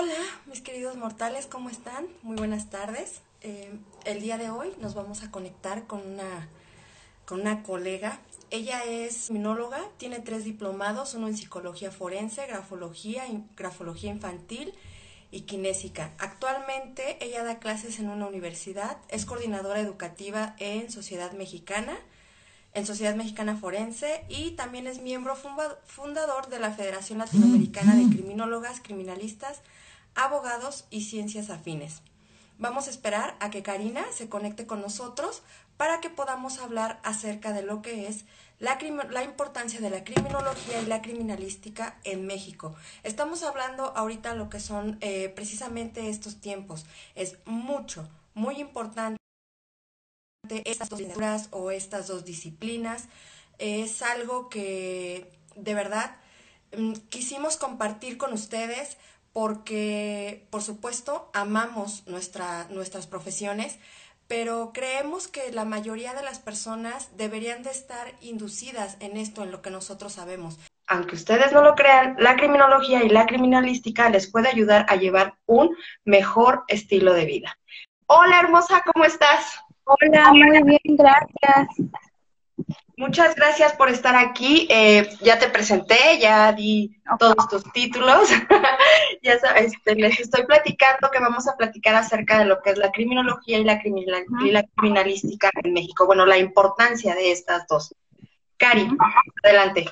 Hola, mis queridos mortales, ¿cómo están? Muy buenas tardes. Eh, el día de hoy nos vamos a conectar con una, con una colega. Ella es minóloga, tiene tres diplomados, uno en psicología forense, grafología, grafología infantil y kinésica. Actualmente ella da clases en una universidad, es coordinadora educativa en Sociedad Mexicana, en Sociedad Mexicana Forense y también es miembro fundador de la Federación Latinoamericana de Criminólogas, Criminalistas, Abogados y Ciencias Afines. Vamos a esperar a que Karina se conecte con nosotros para que podamos hablar acerca de lo que es la, la, importancia de la criminología y la criminalística en México. Estamos hablando ahorita lo que son eh, precisamente estos tiempos. Es mucho, muy importante estas dos disciplinas o estas dos disciplinas. Es algo que de verdad mm, quisimos compartir con ustedes porque, por supuesto, amamos nuestra, nuestras profesiones, pero creemos que la mayoría de las personas deberían de estar inducidas en esto, en lo que nosotros sabemos. Aunque ustedes no lo crean, la criminología y la criminalística les puede ayudar a llevar un mejor estilo de vida. Hola hermosa, ¿cómo estás? Hola, muy bien, gracias. Muchas gracias por estar aquí. Eh, ya te presenté, ya di todos tus títulos. ya sabes, este, les estoy platicando que vamos a platicar acerca de lo que es la criminología y la, y la criminalística en México. Bueno, la importancia de estas dos. Cari, adelante.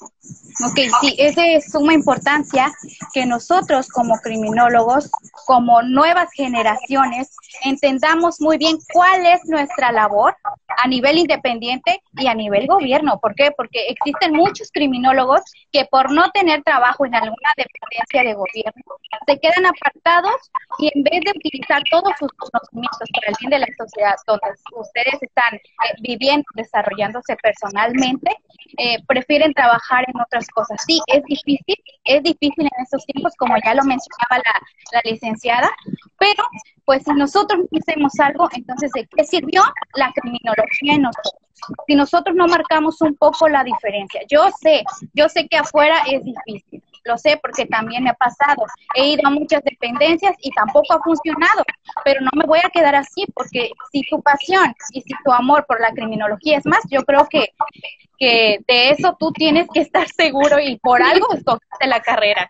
Ok, sí, es de suma importancia que nosotros como criminólogos, como nuevas generaciones, entendamos muy bien cuál es nuestra labor a nivel independiente y a nivel gobierno. ¿Por qué? Porque existen muchos criminólogos que por no tener trabajo en alguna dependencia de gobierno se quedan apartados y en vez de utilizar todos sus conocimientos para el bien de la sociedad donde ustedes están eh, viviendo, desarrollándose personalmente, eh, prefieren trabajar en otras cosas. Sí, es difícil, es difícil en estos tiempos, como ya lo mencionaba la, la licenciada, pero pues si nosotros hacemos algo, entonces ¿de qué sirvió la criminología en nosotros? Si nosotros no marcamos un poco la diferencia. Yo sé, yo sé que afuera es difícil, lo sé porque también me ha pasado. He ido a muchas dependencias y tampoco ha funcionado, pero no me voy a quedar así porque si tu pasión y si tu amor por la criminología es más, yo creo que, que de eso tú tienes que estar seguro y por algo escogiste la carrera.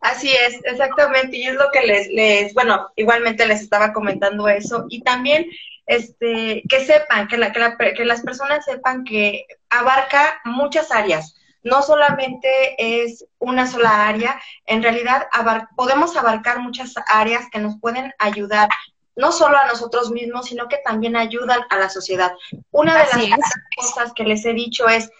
Así es, exactamente, y es lo que les, les, bueno, igualmente les estaba comentando eso, y también este, que sepan, que, la, que, que las personas sepan que abarca muchas áreas, no solamente es una sola área, en realidad podemos abarcar muchas áreas que nos pueden ayudar, no solo a nosotros mismos, sino que también ayudan a la sociedad. Una de las cosas que les he dicho es,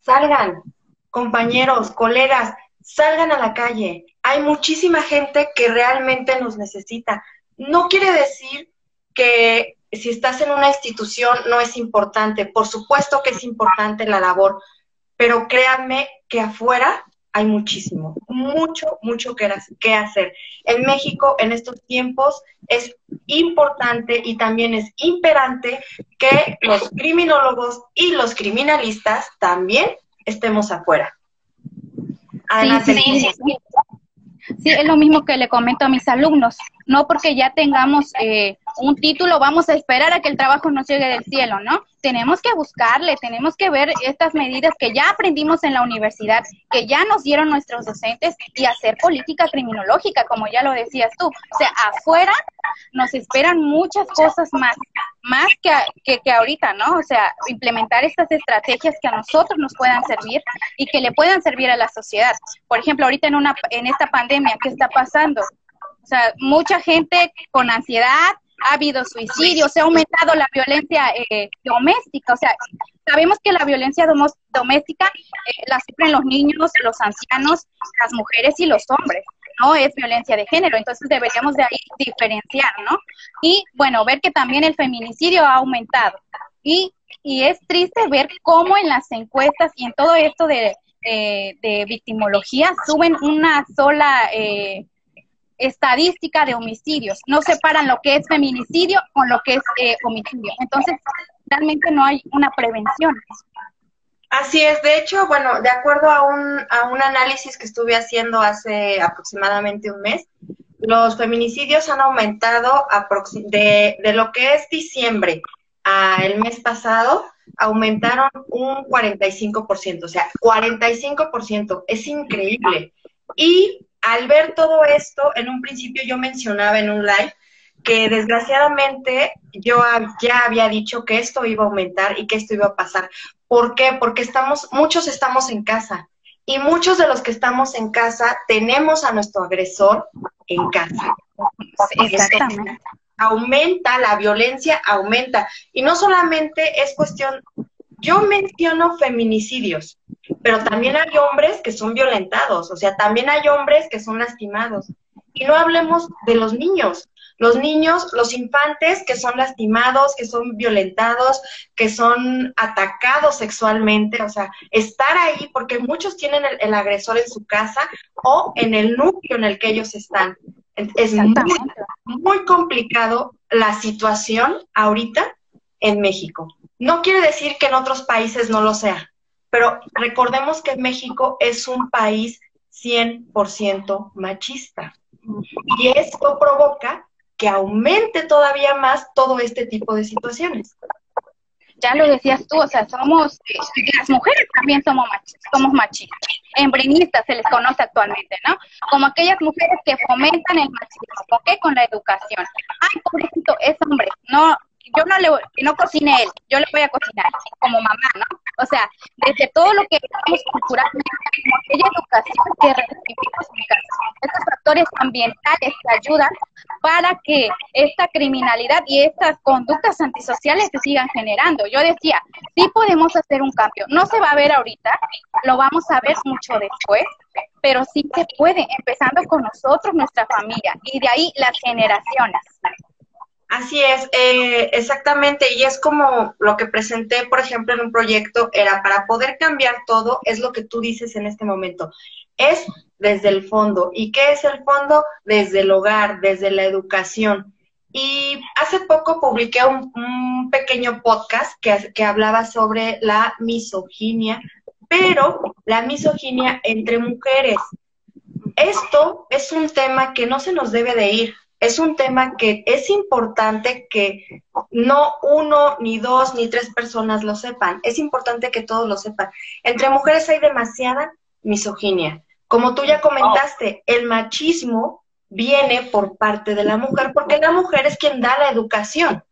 salgan, compañeros, colegas, salgan a la calle, hay muchísima gente que realmente nos necesita. No quiere decir que si estás en una institución no es importante. Por supuesto que es importante la labor, pero créanme que afuera hay muchísimo, mucho, mucho que, que hacer. En México, en estos tiempos, es importante y también es imperante que los criminólogos y los criminalistas también estemos afuera. sí, sí, sí. Sí, es lo mismo que le comento a mis alumnos. No porque ya tengamos eh, un título, vamos a esperar a que el trabajo nos llegue del cielo, ¿no? Tenemos que buscarle, tenemos que ver estas medidas que ya aprendimos en la universidad, que ya nos dieron nuestros docentes y hacer política criminológica, como ya lo decías tú. O sea, afuera nos esperan muchas cosas más, más que, que, ahorita, ¿no? O sea, implementar estas estrategias que a nosotros nos puedan servir y que le puedan servir a la sociedad. Por ejemplo, ahorita en, una, en esta pandemia, ¿qué está pasando? O sea, mucha gente con ansiedad, ha habido suicidios, se ha aumentado la violencia eh, doméstica. O sea, sabemos que la violencia doméstica eh, la sufren los niños, los ancianos, las mujeres y los hombres. No es violencia de género, entonces deberíamos de ahí diferenciar, ¿no? Y bueno, ver que también el feminicidio ha aumentado. Y, y es triste ver cómo en las encuestas y en todo esto de, eh, de victimología suben una sola eh, estadística de homicidios, no separan lo que es feminicidio con lo que es eh, homicidio. Entonces, realmente no hay una prevención. Así es, de hecho, bueno, de acuerdo a un, a un análisis que estuve haciendo hace aproximadamente un mes, los feminicidios han aumentado de, de lo que es diciembre a el mes pasado, aumentaron un 45%, o sea, 45%, es increíble. Y al ver todo esto, en un principio yo mencionaba en un live que desgraciadamente yo ya había dicho que esto iba a aumentar y que esto iba a pasar. ¿Por qué? Porque estamos, muchos estamos en casa y muchos de los que estamos en casa tenemos a nuestro agresor en casa. Exactamente. Aumenta, la violencia aumenta. Y no solamente es cuestión, yo menciono feminicidios, pero también hay hombres que son violentados, o sea, también hay hombres que son lastimados. Y no hablemos de los niños, los niños, los infantes que son lastimados, que son violentados, que son atacados sexualmente, o sea, estar ahí porque muchos tienen el, agresor en su casa o en el núcleo en el que ellos están. Es muy, muy complicado la situación ahorita en México. No quiere decir que en otros países no lo sea, pero recordemos que México es un país 100% machista. Y esto provoca que aumente todavía más todo este tipo de situaciones. Ya lo decías tú, o sea, somos, las mujeres también somos machistas, somos machistas, embrenistas se les conoce actualmente, ¿no? Como aquellas mujeres que fomentan el machismo, ¿por qué? Con la educación. Ay, pobrecito, es hombre, no, yo no le que no cocine él, yo le voy a cocinar como mamá, ¿no? O sea, desde todo lo que vemos culturalmente, como aquella educación que recibimos en estos factores ambientales que ayudan para que esta criminalidad y estas conductas antisociales se sigan generando. Yo decía, sí podemos hacer un cambio, no se va a ver ahorita, lo vamos a ver mucho después, pero sí se puede, empezando con nosotros, nuestra familia, y de ahí las generaciones. Así es, eh, exactamente, y es como lo que presenté, por ejemplo, en un proyecto, era para poder cambiar todo, es lo que tú dices en este momento, es desde el fondo. ¿Y qué es el fondo? Desde el hogar, desde la educación. Y hace poco publiqué un, pequeño podcast que, que hablaba sobre la misoginia, pero la misoginia entre mujeres. Esto es un tema que no se nos debe de ir es un tema que es importante que no uno, ni dos, ni tres personas lo sepan. Es importante que todos lo sepan. Entre mujeres hay demasiada misoginia. Como tú ya comentaste, el machismo viene por parte de la mujer porque la mujer es quien da la educación.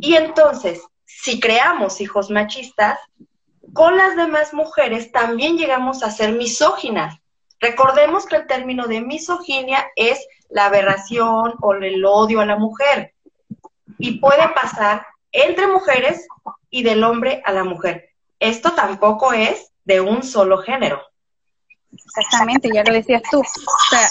Y entonces, si creamos hijos machistas, con las demás mujeres también llegamos a ser misóginas. Recordemos que el término de misoginia es la aberración o el odio a la mujer. Y puede pasar entre mujeres y del hombre a la mujer. Esto tampoco es de un solo género. Exactamente, ya lo decías tú. O sea,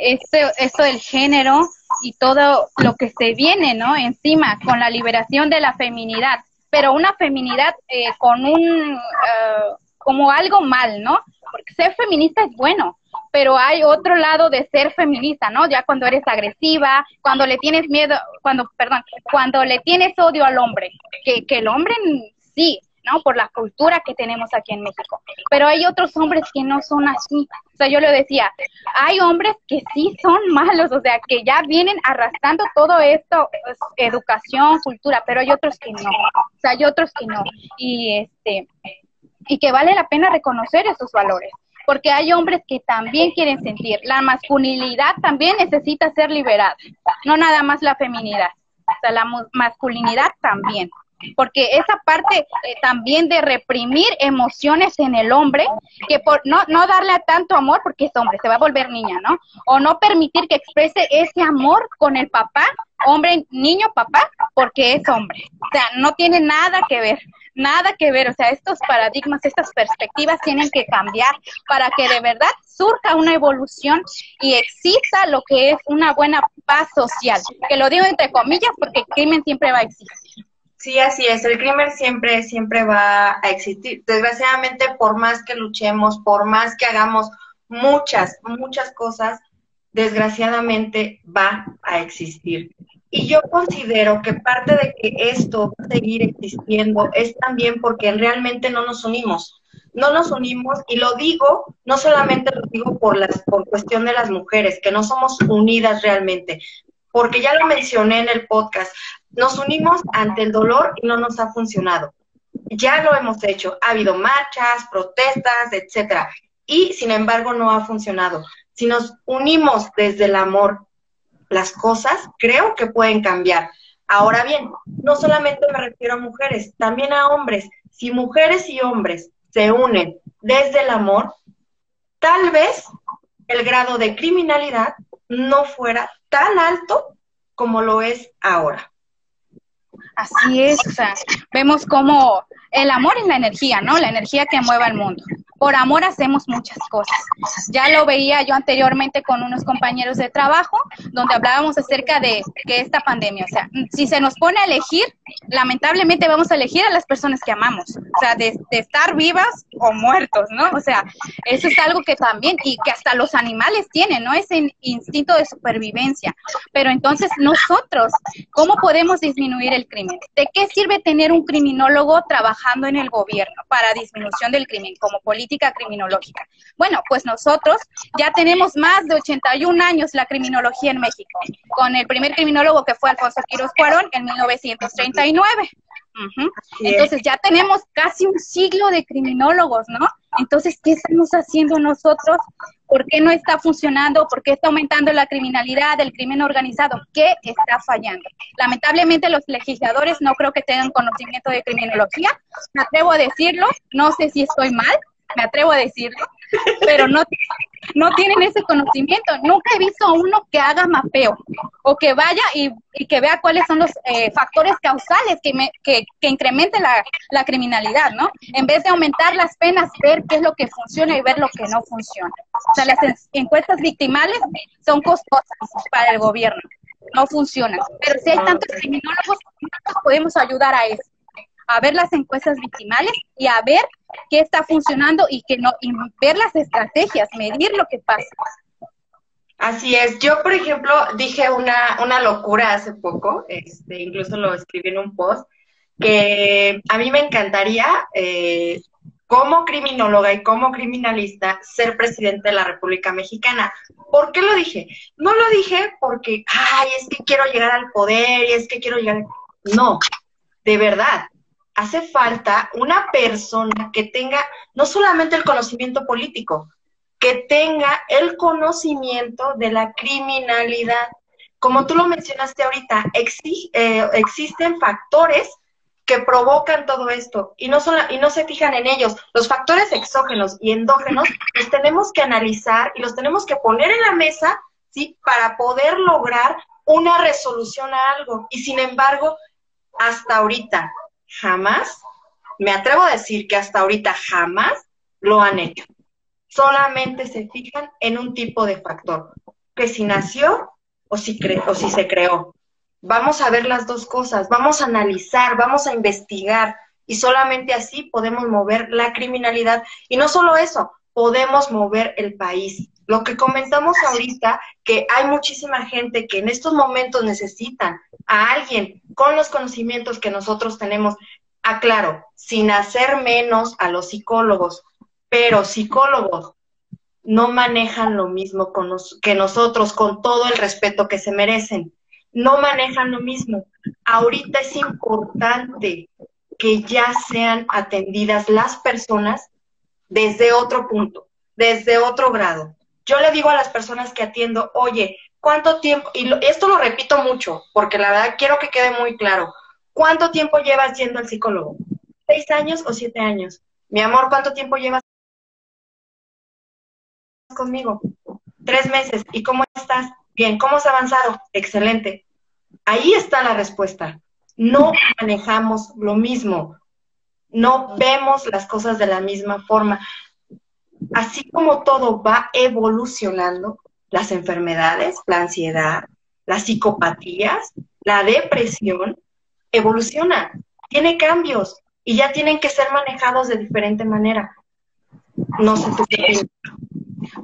esto, esto del género y todo lo que se viene, ¿no? Encima, con la liberación de la feminidad, pero una feminidad eh, con un, eh, como algo mal, ¿no? Porque ser feminista es bueno, pero hay otro lado de ser feminista, ¿no? Ya cuando eres agresiva, cuando le tienes miedo, cuando, perdón, cuando le tienes odio al hombre, que, que el hombre sí, ¿no? Por la cultura que tenemos aquí en México. Pero hay otros hombres que no son así. O sea, yo le decía, hay hombres que sí son malos, o sea, que ya vienen arrastrando todo esto, educación, cultura, pero hay otros que no. O sea, hay otros que no. Y este y que vale la pena reconocer esos valores porque hay hombres que también quieren sentir. La masculinidad también necesita ser liberada, no nada más la feminidad, o sea, la masculinidad también. Porque esa parte eh, también de reprimir emociones en el hombre, que por no, no darle tanto amor porque es hombre, se va a volver niña, ¿no? O no permitir que exprese ese amor con el papá, hombre, niño, papá, porque es hombre. O sea, no tiene nada que ver nada que ver, o sea, estos paradigmas, estas perspectivas tienen que cambiar para que de verdad surja una evolución y exista lo que es una buena paz social, que lo digo entre comillas porque el crimen siempre va a existir. Sí, así es, el crimen siempre, siempre va a existir. Desgraciadamente, por más que luchemos, por más que hagamos muchas, muchas cosas, desgraciadamente va a existir. Y yo considero que parte de que esto va a seguir existiendo es también porque realmente no nos unimos. No nos unimos, y lo digo, no solamente lo digo por, las, por cuestión de las mujeres, que no somos unidas realmente, porque ya lo mencioné en el podcast, nos unimos ante el dolor y no nos ha funcionado. Ya lo hemos hecho, ha habido marchas, protestas, etcétera, y sin embargo no ha funcionado. Si nos unimos desde el amor, las cosas creo que pueden cambiar. Ahora bien, no solamente me refiero a mujeres, también a hombres. Si mujeres y hombres se unen desde el amor, tal vez el grado de criminalidad no fuera tan alto como lo es ahora. Así es, vemos como el amor es la energía, ¿no? La energía que mueve al mundo por amor hacemos muchas cosas. Ya lo veía yo anteriormente con unos compañeros de trabajo, donde hablábamos acerca de que esta pandemia, o sea, si se nos pone a elegir, lamentablemente vamos a elegir a las personas que amamos, o sea, de, estar vivas o muertos, ¿no? O sea, eso es algo que también, y que hasta los animales tienen, ¿no? Ese instinto de supervivencia. Pero entonces nosotros, ¿cómo podemos disminuir el crimen? ¿De qué sirve tener un criminólogo trabajando en el gobierno para disminución del crimen como política? criminológica. Bueno, pues nosotros ya tenemos más de 81 años la criminología en México, con el primer criminólogo que fue Alfonso Quiroz Cuarón en 1939. Entonces ya tenemos casi un siglo de criminólogos, ¿no? Entonces, ¿qué estamos haciendo nosotros? ¿Por qué no está funcionando? ¿Por qué está aumentando la criminalidad, el crimen organizado? ¿Qué está fallando? Lamentablemente los legisladores no creo que tengan conocimiento de criminología. Me atrevo a decirlo, no sé si estoy mal, me atrevo a decirlo, pero no, no tienen ese conocimiento. Nunca he visto a uno que haga mapeo o que vaya y, que vea cuáles son los eh, factores causales que, me, que, incrementen la, la, criminalidad, ¿no? En vez de aumentar las penas, ver qué es lo que funciona y ver lo que no funciona. O sea, las encuestas victimales son costosas para el gobierno, no funcionan. Pero si hay tantos criminólogos, podemos ayudar a eso a ver las encuestas victimales y a ver qué está funcionando y que no y ver las estrategias, medir lo que pasa. Así es. Yo, por ejemplo, dije una, una locura hace poco, este, incluso lo escribí en un post, que a mí me encantaría, eh, como criminóloga y como criminalista, ser presidente de la República Mexicana. ¿Por qué lo dije? No lo dije porque, ay, es que quiero llegar al poder y es que quiero llegar. No, de verdad hace falta una persona que tenga no solamente el conocimiento político, que tenga el conocimiento de la criminalidad. Como tú lo mencionaste ahorita, eh, existen factores que provocan todo esto y no, y no se fijan en ellos. Los factores exógenos y endógenos los tenemos que analizar y los tenemos que poner en la mesa ¿sí? para poder lograr una resolución a algo. Y sin embargo, hasta ahorita, jamás, me atrevo a decir que hasta ahorita jamás lo han hecho. Solamente se fijan en un tipo de factor, que si nació o si, o si se creó. Vamos a ver las dos cosas, vamos a analizar, vamos a investigar y solamente así podemos mover la criminalidad. Y no solo eso, podemos mover el país. Lo que comentamos ahorita, que hay muchísima gente que en estos momentos necesitan a alguien con los conocimientos que nosotros tenemos. Aclaro, sin hacer menos a los psicólogos, pero psicólogos no manejan lo mismo que nosotros, con todo el respeto que se merecen. No manejan lo mismo. Ahorita es importante que ya sean atendidas las personas desde otro punto, desde otro grado yo le digo a las personas que atiendo, oye, ¿cuánto tiempo? Y esto lo repito mucho, porque la verdad quiero que quede muy claro. ¿Cuánto tiempo llevas yendo al psicólogo? ¿Seis años o siete años? Mi amor, ¿cuánto tiempo llevas conmigo? Tres meses. ¿Y cómo estás? Bien. ¿Cómo has avanzado? Excelente. Ahí está la respuesta. No manejamos lo mismo. No vemos las cosas de la misma forma así como todo va evolucionando, las enfermedades, la ansiedad, las psicopatías, la depresión, evoluciona, tiene cambios y ya tienen que ser manejados de diferente manera. No sé tú qué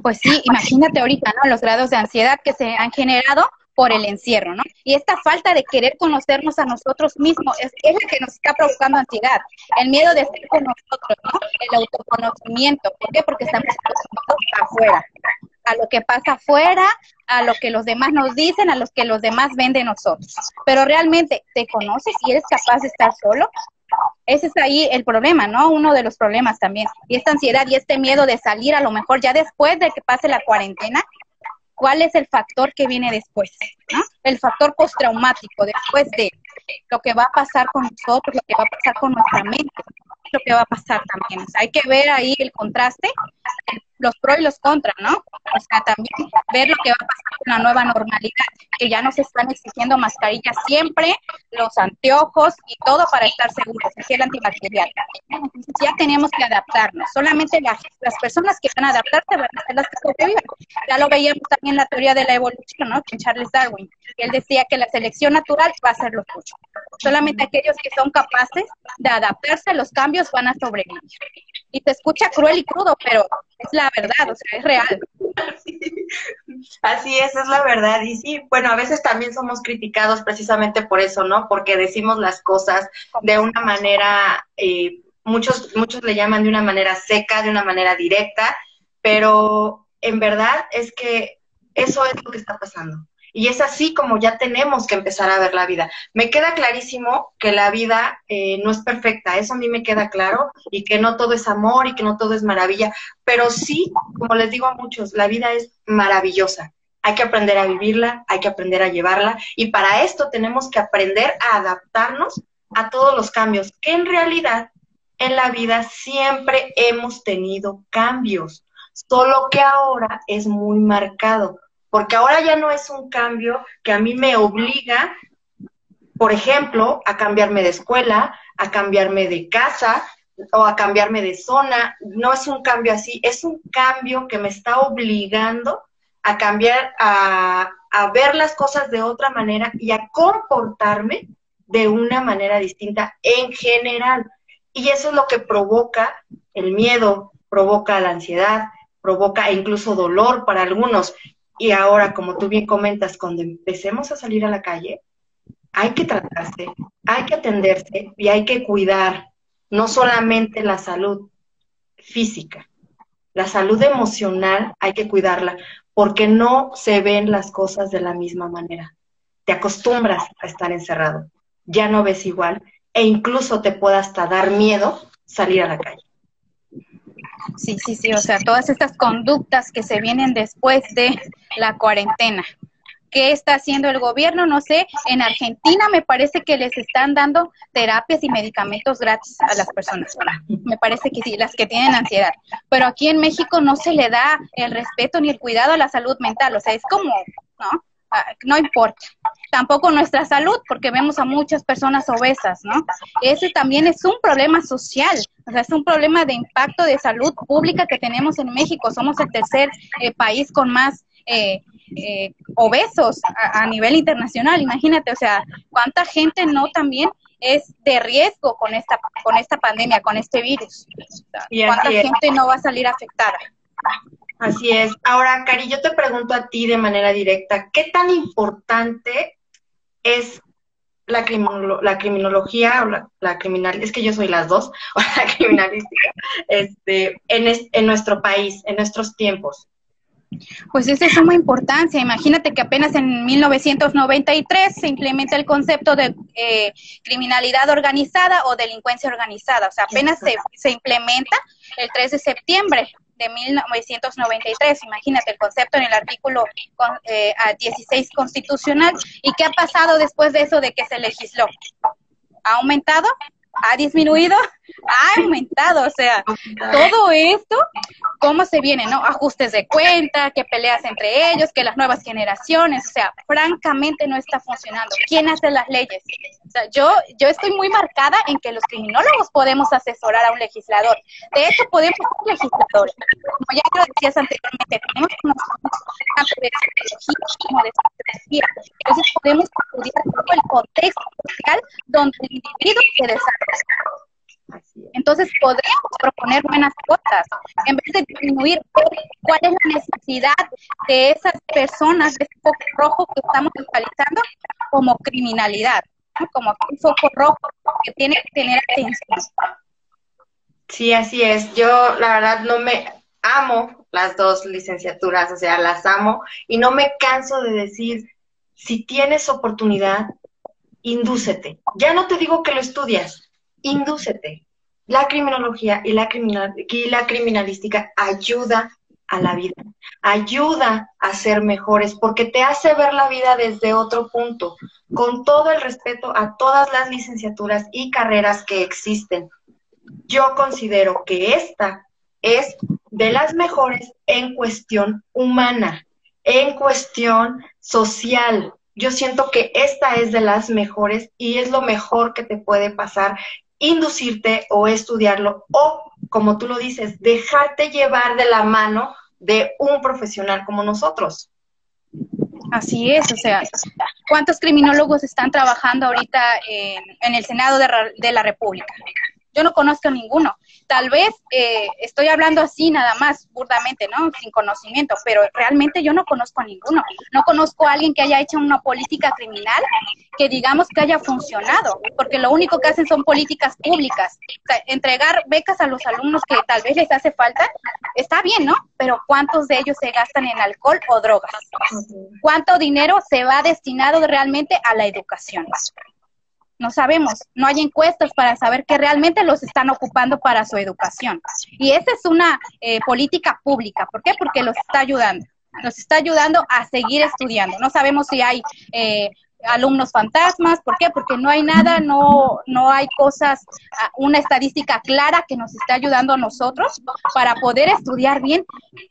Pues sí, imagínate ahorita, ¿no? Los grados de ansiedad que se han generado por el encierro, ¿no? Y esta falta de querer conocernos a nosotros mismos es, es la que nos está provocando ansiedad, el miedo de estar con nosotros, ¿no? El autoconocimiento. ¿Por qué? Porque estamos afuera, a lo que pasa afuera, a lo que los demás nos dicen, a los que los demás ven de nosotros. Pero realmente, ¿te conoces y eres capaz de estar solo? Ese es ahí el problema, ¿no? Uno de los problemas también. Y esta ansiedad y este miedo de salir a lo mejor ya después de que pase la cuarentena, ¿cuál es el factor que viene después? El factor postraumático, después de lo que va a pasar con nosotros, lo que va a pasar con nuestra mente, lo que va a pasar también. hay que ver ahí el contraste, los pros y los contras, ¿no? O sea, también ver lo que va a pasar con la nueva normalidad, que ya nos están exigiendo mascarillas siempre, los anteojos y todo para estar seguros, es el antibacterial. Entonces ya tenemos que adaptarnos. Solamente las, las personas que van a adaptarse van a ser las que sobreviven. Ya lo veíamos también en la teoría de la evolución, ¿no? Charles Darwin. Él decía que la selección natural va a ser lo. Solamente aquellos que son capaces de adaptarse a los cambios van a sobrevivir. Y se escucha cruel y crudo, pero es la verdad, o sea, es real. Así es, es la verdad. Y sí, bueno, a veces también somos criticados precisamente por eso, ¿no? Porque decimos las cosas de una manera, eh, muchos, muchos le llaman de una manera seca, de una manera directa, pero en verdad es que eso es lo que está pasando. Y es así como ya tenemos que empezar a ver la vida. Me queda clarísimo que la vida eh, no es perfecta, eso a mí me queda claro, y que no todo es amor y que no todo es maravilla, pero sí, como les digo a muchos, la vida es maravillosa. Hay que aprender a vivirla, hay que aprender a llevarla, y para esto tenemos que aprender a adaptarnos a todos los cambios, que en realidad en la vida siempre hemos tenido cambios, solo que ahora es muy marcado porque ahora ya no es un cambio que a mí me obliga, por ejemplo, a cambiarme de escuela, a cambiarme de casa o a cambiarme de zona. No es un cambio así, es un cambio que me está obligando a cambiar, a, ver las cosas de otra manera y a comportarme de una manera distinta en general. Y eso es lo que provoca el miedo, provoca la ansiedad, provoca incluso dolor para algunos. Y ahora, como tú bien comentas, cuando empecemos a salir a la calle, hay que tratarse, hay que atenderse y hay que cuidar no solamente la salud física, la salud emocional hay que cuidarla porque no se ven las cosas de la misma manera. Te acostumbras a estar encerrado, ya no ves igual e incluso te puede hasta dar miedo salir a la calle. Sí, sí, sí, o sea, todas estas conductas que se vienen después de la cuarentena. ¿Qué está haciendo el gobierno? No sé, en Argentina me parece que les están dando terapias y medicamentos gratis a las personas. Me parece que sí, las que tienen ansiedad. Pero aquí en México no se le da el respeto ni el cuidado a la salud mental. O sea, es como, ¿no? Ah, no importa. Tampoco nuestra salud, porque vemos a muchas personas obesas, ¿no? Ese también es un problema social, o sea, es un problema de impacto de salud pública que tenemos en México. Somos el tercer eh, país con más eh, eh, obesos a, nivel internacional. Imagínate, o sea, cuánta gente no también es de riesgo con esta con esta pandemia, con este virus. ¿Cuánta gente no va a salir afectada? Así es. Ahora, Cari, yo te pregunto a ti de manera directa, ¿qué tan importante es la, la criminología o la, la, criminal, es que yo soy las dos, o la criminalística, este, en, en nuestro país, en nuestros tiempos? Pues es de suma importancia. Imagínate que apenas en 1993 se implementa el concepto de eh, criminalidad organizada o delincuencia organizada. O sea, apenas se, se implementa el 3 de septiembre de 1993. Imagínate el concepto en el artículo eh, 16 constitucional. ¿Y qué ha pasado después de eso de que se legisló? ¿Ha aumentado? ¿Ha disminuido? Ha aumentado, o sea, todo esto, ¿cómo se viene, no? Ajustes de cuenta, que peleas entre ellos, que las nuevas generaciones, o sea, francamente no está funcionando. ¿Quién hace las leyes? O sea, yo, yo estoy muy marcada en que los criminólogos podemos asesorar a un legislador. De hecho, podemos ser legisladores. Como ya lo decías anteriormente, tenemos conocimientos tanto de sociología como de sociología. Entonces podemos estudiar todo el contexto social donde el individuo se desarrolla. Entonces podríamos proponer buenas cosas en vez de disminuir cuál es la necesidad de esas personas, de ese foco rojo que estamos localizando como criminalidad, como un foco rojo que tiene que tener atención. Sí, así es. Yo la verdad no me amo las dos licenciaturas, o sea, las amo y no me canso de decir, si tienes oportunidad, indúcete. Ya no te digo que lo estudias, indúcete. La criminología y la, criminal, y la criminalística ayuda a la vida, ayuda a ser mejores porque te hace ver la vida desde otro punto, con todo el respeto a todas las licenciaturas y carreras que existen. Yo considero que esta es de las mejores en cuestión humana, en cuestión social. Yo siento que esta es de las mejores y es lo mejor que te puede pasar inducirte o estudiarlo o, como tú lo dices, dejarte llevar de la mano de un profesional como nosotros. Así es, o sea, ¿cuántos criminólogos están trabajando ahorita en, el Senado de, de la República? Yo no conozco ninguno. Tal vez eh, estoy hablando así nada más, burdamente, ¿no? Sin conocimiento, pero realmente yo no conozco a ninguno. No conozco a alguien que haya hecho una política criminal que digamos que haya funcionado, porque lo único que hacen son políticas públicas. O sea, entregar becas a los alumnos que tal vez les hace falta, está bien, ¿no? Pero ¿cuántos de ellos se gastan en alcohol o drogas? ¿Cuánto dinero se va destinado realmente a la educación? No sabemos, no hay encuestas para saber que realmente los están ocupando para su educación. Y esa es una eh, política pública. ¿Por qué? Porque los está ayudando. Nos está ayudando a seguir estudiando. No sabemos si hay eh, alumnos fantasmas. ¿Por qué? Porque no hay nada, no, no hay cosas, ah, una estadística clara que nos esté ayudando a nosotros para poder estudiar bien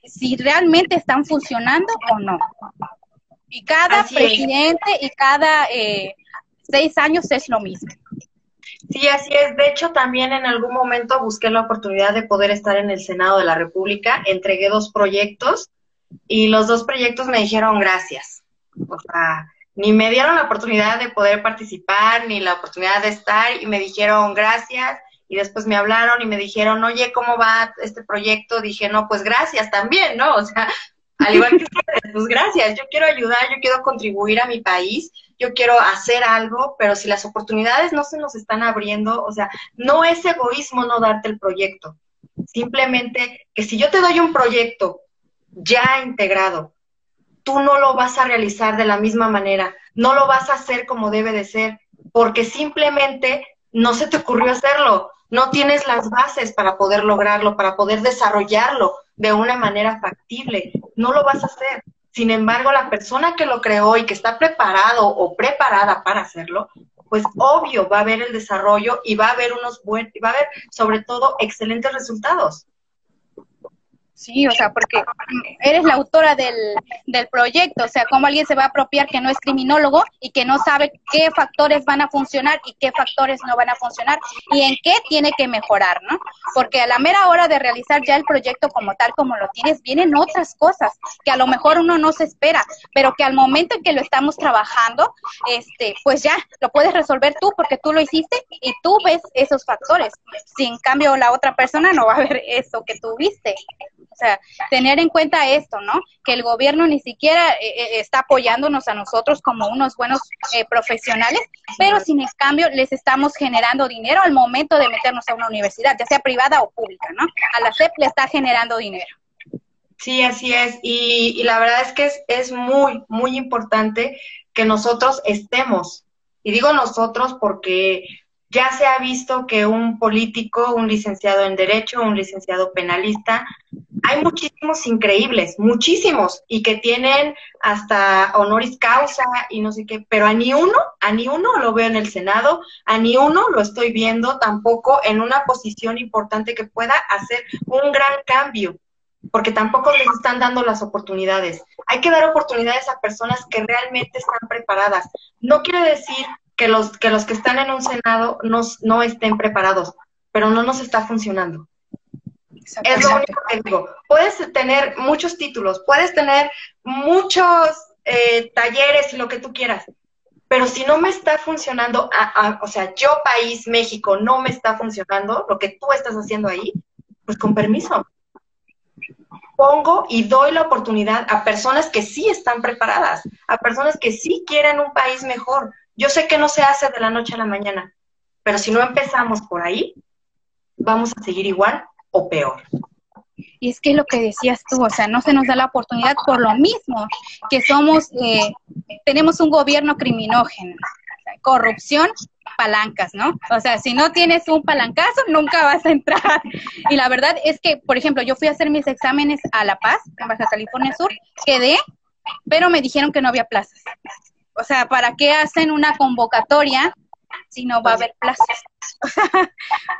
si realmente están funcionando o no. Y cada presidente y cada eh, seis años es lo mismo. Sí, así es. De hecho, también en algún momento busqué la oportunidad de poder estar en el Senado de la República. Entregué dos proyectos y los dos proyectos me dijeron gracias. O sea, ni me dieron la oportunidad de poder participar, ni la oportunidad de estar y me dijeron gracias. Y después me hablaron y me dijeron, oye, ¿cómo va este proyecto? Dije, no, pues gracias también, ¿no? O sea, al igual que ustedes, pues gracias, yo quiero ayudar, yo quiero contribuir a mi país yo quiero hacer algo, pero si las oportunidades no se nos están abriendo, o sea, no es egoísmo no darte el proyecto. Simplemente que si yo te doy un proyecto ya integrado, tú no lo vas a realizar de la misma manera, no lo vas a hacer como debe de ser, porque simplemente no se te ocurrió hacerlo, no tienes las bases para poder lograrlo, para poder desarrollarlo de una manera factible, no lo vas a hacer. Sin embargo, la persona que lo creó y que está preparado o preparada para hacerlo, pues obvio va a haber el desarrollo y va a haber unos buenos, va a haber sobre todo excelentes resultados. Sí, o sea, porque eres la autora del, del proyecto, o sea, cómo alguien se va a apropiar que no es criminólogo y que no sabe qué factores van a funcionar y qué factores no van a funcionar y en qué tiene que mejorar, ¿no? Porque a la mera hora de realizar ya el proyecto como tal, como lo tienes, vienen otras cosas que a lo mejor uno no se espera, pero que al momento en que lo estamos trabajando, este, pues ya lo puedes resolver tú porque tú lo hiciste y tú ves esos factores. Si en cambio la otra persona no va a ver eso que tú viste. O sea, tener en cuenta esto, ¿no? Que el gobierno ni siquiera eh, eh, está apoyándonos a nosotros como unos buenos eh, profesionales, pero sin en cambio les estamos generando dinero al momento de meternos a una universidad, ya sea privada o pública, ¿no? A la CEP le está generando dinero. Sí, así es. Y, la verdad es que es, es muy, muy importante que nosotros estemos. Y digo nosotros porque ya se ha visto que un político, un licenciado en Derecho, un licenciado penalista, hay muchísimos increíbles, muchísimos, y que tienen hasta honoris causa y no sé qué, pero a ni uno, a ni uno lo veo en el Senado, a ni uno lo estoy viendo tampoco en una posición importante que pueda hacer un gran cambio, porque tampoco les están dando las oportunidades. Hay que dar oportunidades a personas que realmente están preparadas. No quiere decir que los que, los que están en un Senado no, no estén preparados, pero no nos está funcionando. Es lo único que digo. Puedes tener muchos títulos, puedes tener muchos eh, talleres y lo que tú quieras, pero si no me está funcionando, o sea, yo país, México, no me está funcionando lo que tú estás haciendo ahí, pues con permiso. pongo y doy la oportunidad a personas que sí están preparadas, a personas que sí quieren un país mejor. Yo sé que no se hace de la noche a la mañana, pero si no empezamos por ahí, vamos a seguir igual o peor. Y es que lo que decías tú, o sea, no se nos da la oportunidad por lo mismo que somos, eh, tenemos un gobierno criminógeno, corrupción, palancas, ¿no? O sea, si no tienes un palancazo, nunca vas a entrar. Y la verdad es que, por ejemplo, yo fui a hacer mis exámenes a La Paz, en Baja California Sur, quedé, pero me dijeron que no había plazas. O sea, ¿para qué hacen una convocatoria si no va a haber plazas?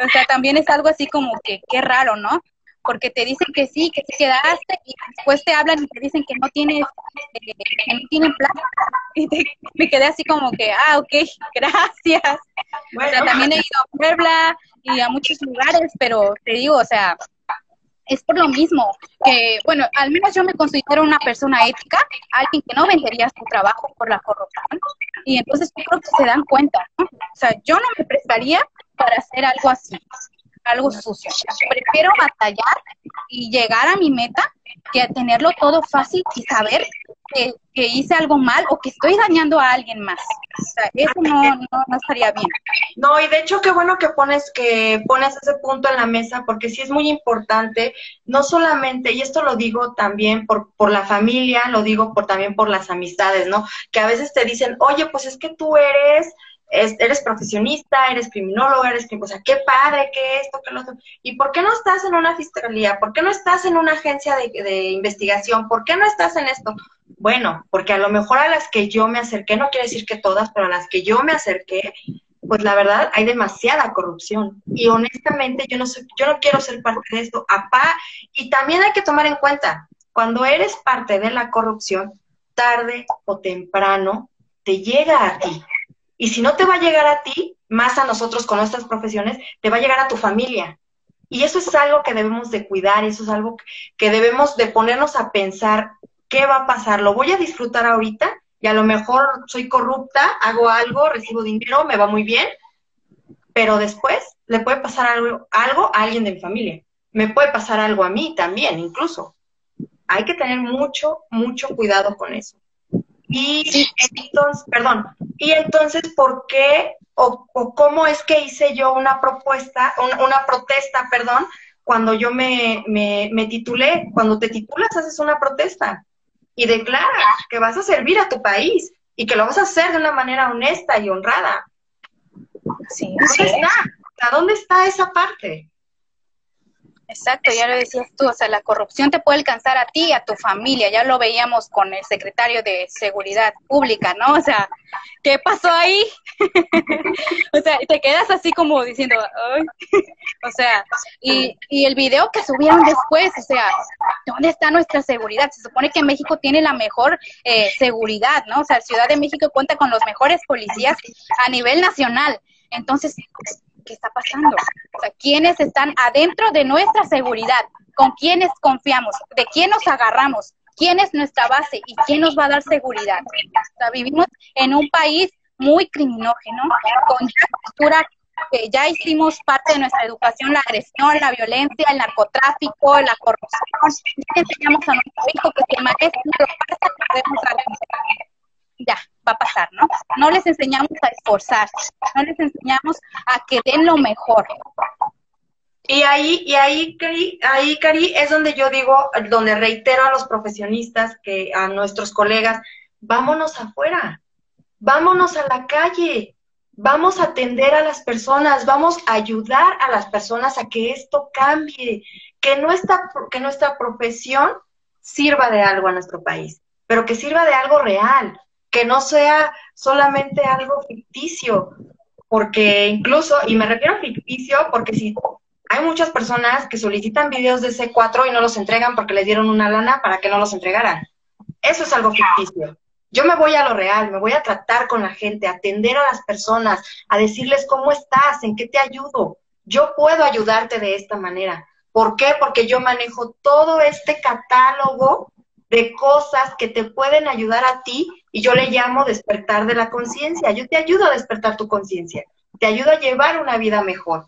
o sea, también es algo así como que qué raro, ¿no? porque te dicen que sí, que sí quedaste, y después te hablan y te dicen que no tienes, eh, que no tienen plata. Y me quedé así como que, ah, ok, gracias. O sea, también he ido a Puebla y a muchos lugares, pero te digo, o sea, es por lo mismo que, bueno, al menos yo me considero una persona ética, alguien que no vendería su trabajo por la corrupción, y entonces yo creo que se dan cuenta, ¿no? O sea, yo no me prestaría para hacer algo así algo sucio. Prefiero batallar y llegar a mi meta que tenerlo todo fácil y saber que, hice algo mal o que estoy dañando a alguien más. Eso no, no, estaría bien. No, y de hecho qué bueno que pones que pones ese punto en la mesa porque sí es muy importante, no solamente, y esto lo digo también por, por la familia, lo digo por también por las amistades, ¿no? Que a veces te dicen, oye, pues es que tú eres eres profesionista, eres criminóloga, eres, o sea, qué padre, qué esto, qué lo otro. ¿Y por qué no estás en una fiscalía? ¿Por qué no estás en una agencia de, de, investigación? ¿Por qué no estás en esto? Bueno, porque a lo mejor a las que yo me acerqué, no quiere decir que todas, pero a las que yo me acerqué, pues la verdad hay demasiada corrupción. Y honestamente yo no, sé, yo no quiero ser parte de esto. Apá, y también hay que tomar en cuenta, cuando eres parte de la corrupción, tarde o temprano te llega a ti y si no te va a llegar a ti, más a nosotros con nuestras profesiones, te va a llegar a tu familia. Y eso es algo que debemos de cuidar, eso es algo que debemos de ponernos a pensar, ¿qué va a pasar? ¿Lo voy a disfrutar ahorita? Y a lo mejor soy corrupta, hago algo, recibo dinero, me va muy bien, pero después le puede pasar algo, algo a alguien de mi familia. Me puede pasar algo a mí también, incluso. Hay que tener mucho, mucho cuidado con eso. Y entonces, perdón, y entonces, ¿por qué o, cómo es que hice yo una propuesta, una, protesta, perdón, cuando yo me, me, me, titulé? Cuando te titulas haces una protesta y declaras que vas a servir a tu país y que lo vas a hacer de una manera honesta y honrada. Sí, ¿Dónde está? ¿Dónde está esa parte? Exacto, ya lo decías tú, o sea, la corrupción te puede alcanzar a ti, a tu familia, ya lo veíamos con el secretario de Seguridad Pública, ¿no? O sea, ¿qué pasó ahí? o sea, te quedas así como diciendo, o sea, y, y el video que subieron después, o sea, ¿dónde está nuestra seguridad? Se supone que México tiene la mejor eh, seguridad, ¿no? O sea, Ciudad de México cuenta con los mejores policías a nivel nacional. Entonces, ¿qué está pasando? O sea, ¿quiénes están adentro de nuestra seguridad? ¿Con quiénes confiamos? ¿De quién nos agarramos? ¿Quién es nuestra base y quién nos va a dar seguridad? O sea, vivimos en un país muy criminógeno, con cultura que ya hicimos parte de nuestra educación, la agresión, la violencia, el narcotráfico, la corrupción. Ya enseñamos a nuestro hijo que si el maestro lo pasa, podemos ya, va a pasar, ¿no? No les enseñamos a esforzarse, no les enseñamos a que den lo mejor. Y ahí, y ahí, Cari, ahí, Cari, es donde yo digo, donde reitero a los profesionistas, que a nuestros colegas, vámonos afuera, vámonos a la calle, vamos a atender a las personas, vamos a ayudar a las personas a que esto cambie, que nuestra, que nuestra profesión sirva de algo a nuestro país, pero que sirva de algo real, que no sea solamente algo ficticio, porque incluso, y me refiero a ficticio porque si hay muchas personas que solicitan videos de C4 y no los entregan porque les dieron una lana para que no los entregaran. Eso es algo ficticio. Yo me voy a lo real, me voy a tratar con la gente, a atender a las personas, a decirles cómo estás, en qué te ayudo. Yo puedo ayudarte de esta manera. ¿Por qué? Porque yo manejo todo este catálogo de cosas que te pueden ayudar a ti y yo le llamo despertar de la conciencia. Yo te ayudo a despertar tu conciencia, te ayudo a llevar una vida mejor.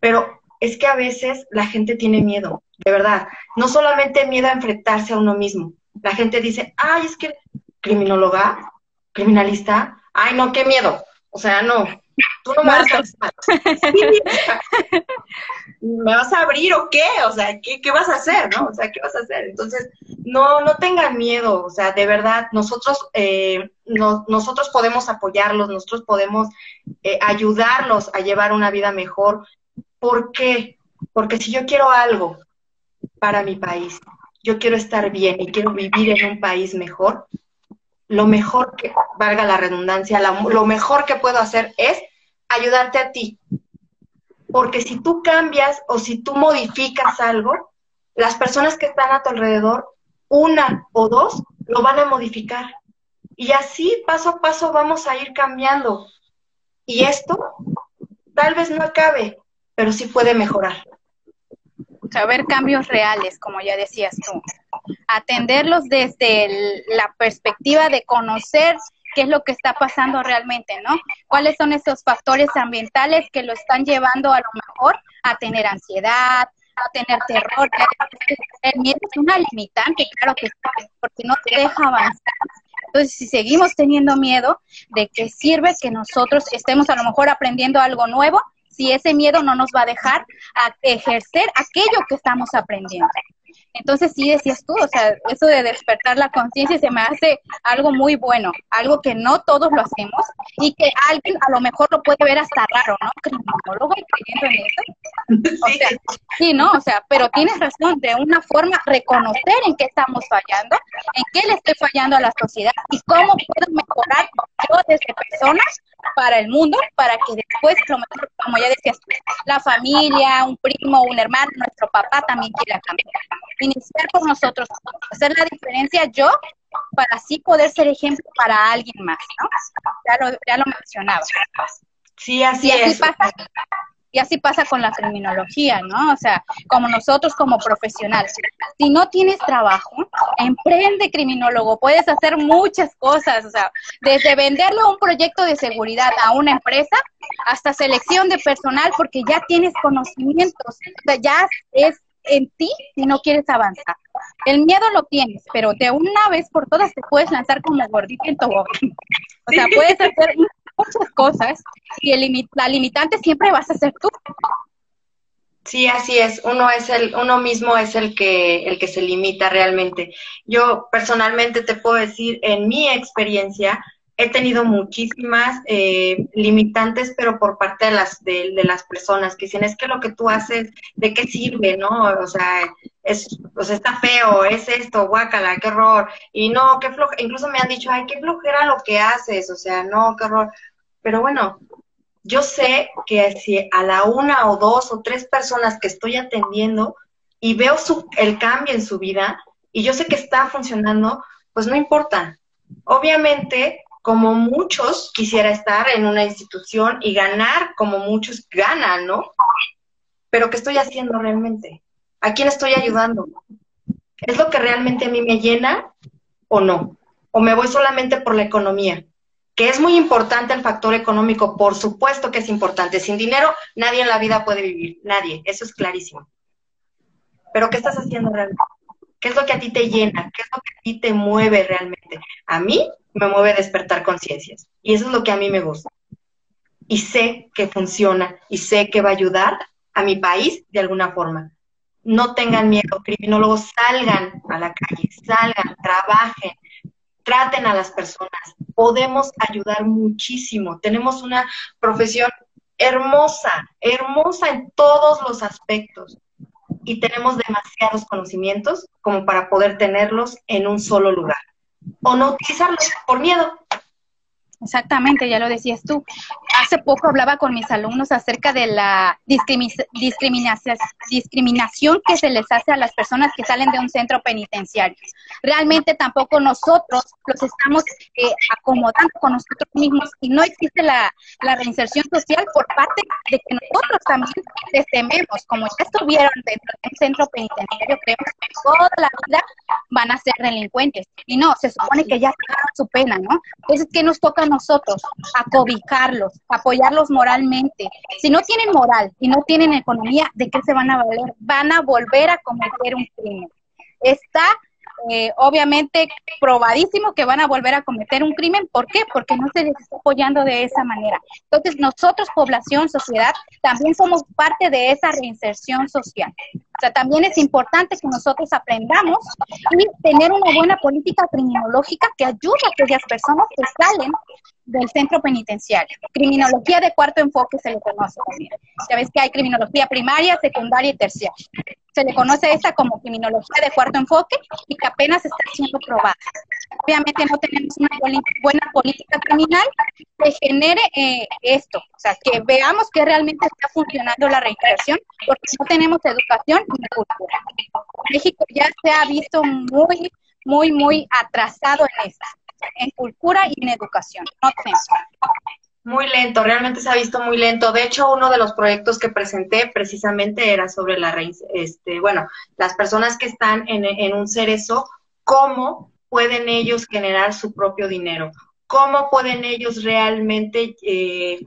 Pero es que a veces la gente tiene miedo, de verdad. No solamente miedo a enfrentarse a uno mismo. La gente dice, ay, es que criminóloga, criminalista, ay, no, qué miedo. O sea, no, tú no me vas a... ¿Me vas a abrir o qué? O sea, ¿qué, ¿qué, vas a hacer, no? O sea, ¿qué vas a hacer? Entonces, no, no tengan miedo, o sea, de verdad, nosotros, eh, nosotros podemos apoyarlos, nosotros podemos eh, ayudarlos a llevar una vida mejor. ¿Por qué? Porque si yo quiero algo para mi país, yo quiero estar bien y quiero vivir en un país mejor, lo mejor que, valga la redundancia, lo mejor que puedo hacer es ayudarte a ti. Porque si tú cambias o si tú modificas algo, las personas que están a tu alrededor, una o dos, lo van a modificar. Y así, paso a paso, vamos a ir cambiando. Y esto tal vez no acabe, pero sí puede mejorar. Saber cambios reales, como ya decías tú. Atenderlos desde la perspectiva de conocer qué es lo que está pasando realmente, ¿no? ¿Cuáles son esos factores ambientales que lo están llevando a lo mejor a tener ansiedad, a tener terror? El miedo es una limitante, claro que está, porque no te deja avanzar. Entonces, si seguimos teniendo miedo, ¿de qué sirve que nosotros estemos a lo mejor aprendiendo algo nuevo si ese miedo no nos va a dejar ejercer aquello que estamos aprendiendo? Entonces sí decías tú, o sea, eso de despertar la conciencia se me hace algo muy bueno, algo que no todos lo hacemos y que alguien a lo mejor lo puede ver hasta raro, ¿no? Criminólogo creyendo en eso. O sea, sí, ¿no? O sea, pero tienes razón, de una forma reconocer en qué estamos fallando, en qué le estoy fallando a la sociedad y cómo puedo mejorar yo desde personas para el mundo, para que después, como ya decías, la familia, un primo, un hermano, nuestro papá también quiera cambiar. Iniciar por nosotros, hacer la diferencia yo para así poder ser ejemplo para alguien más, ¿no? Ya lo, ya lo mencionaba. Sí, así, así es. Pasa, y así pasa con la criminología, ¿no? O sea, como nosotros como profesionales. Si no tienes trabajo, emprende criminólogo. Puedes hacer muchas cosas, o sea, desde venderle un proyecto de seguridad a una empresa hasta selección de personal porque ya tienes conocimientos. O sea, ya es en ti si no quieres avanzar. El miedo lo tienes, pero de una vez por todas te puedes lanzar como gordito en tobogán. O sea, puedes hacer muchas cosas y el la limitante siempre vas a ser tú. Sí, así es. Uno es el, uno mismo es el que, el que se limita realmente. Yo personalmente te puedo decir, en mi experiencia, he tenido muchísimas eh, limitantes, pero por parte de las, de, las personas que dicen, es que lo que tú haces, ¿de qué sirve? ¿No? O sea, es, o está feo, es esto, guácala, qué horror. Y no, qué flojera, incluso me han dicho, ay, qué flojera lo que haces, o sea, no, qué horror. Pero bueno, yo sé que si a la una o dos o tres personas que estoy atendiendo y veo su, el cambio en su vida y yo sé que está funcionando, pues no importa. Obviamente, como muchos quisiera estar en una institución y ganar como muchos ganan, ¿no? Pero ¿qué estoy haciendo realmente? ¿A quién estoy ayudando? ¿Es lo que realmente a mí me llena o no? ¿O me voy solamente por la economía? Que es muy importante el factor económico, por supuesto que es importante. Sin dinero nadie en la vida puede vivir, nadie, eso es clarísimo. Pero ¿qué estás haciendo realmente? ¿Qué es lo que a ti te llena? ¿Qué es lo que a ti te mueve realmente? A mí me mueve despertar conciencias y eso es lo que a mí me gusta. Y sé que funciona y sé que va a ayudar a mi país de alguna forma. No tengan miedo, criminólogos, salgan a la calle, salgan, trabajen, traten a las personas, podemos ayudar muchísimo. Tenemos una profesión hermosa, hermosa en todos los aspectos y tenemos demasiados conocimientos como para poder tenerlos en un solo lugar o no utilizarlos por miedo. Exactamente, ya lo decías tú. Hace poco hablaba con mis alumnos acerca de la discriminación, que se les hace a las personas que salen de un centro penitenciario. Realmente tampoco nosotros los estamos eh, acomodando con nosotros mismos y no existe la, reinserción social por parte de que nosotros también les tememos, como ya estuvieron dentro de un centro penitenciario, creemos que toda la vida van a ser delincuentes. Y no, se supone que ya pagaron su pena, ¿no? Entonces, ¿qué nos toca nosotros, acobijarlos, apoyarlos moralmente. Si no tienen moral y no tienen economía, ¿de qué se van a valer? Van a volver a cometer un crimen. Está eh, obviamente probadísimo que van a volver a cometer un crimen. ¿Por qué? Porque no se les está apoyando de esa manera. Entonces, nosotros, población, sociedad, también somos parte de esa reinserción social. O sea, también es importante que nosotros aprendamos y tener una buena política criminológica que ayude a aquellas personas que salen del centro penitenciario. Criminología de cuarto enfoque se le conoce también. Ya que hay criminología primaria, secundaria y terciaria. Se le conoce esta como criminología de cuarto enfoque y que apenas está siendo probada. Obviamente no tenemos una buena política criminal que genere eh, esto, o sea, que veamos que realmente está funcionando la reintegración, porque no tenemos educación ni cultura. México ya se ha visto muy, muy, muy atrasado en esto en cultura y en educación. No Muy lento, realmente se ha visto muy lento. De hecho, uno de los proyectos que presenté precisamente era sobre la este, bueno, las personas que están en, en un cerezo, cómo pueden ellos generar su propio dinero, cómo pueden ellos realmente eh,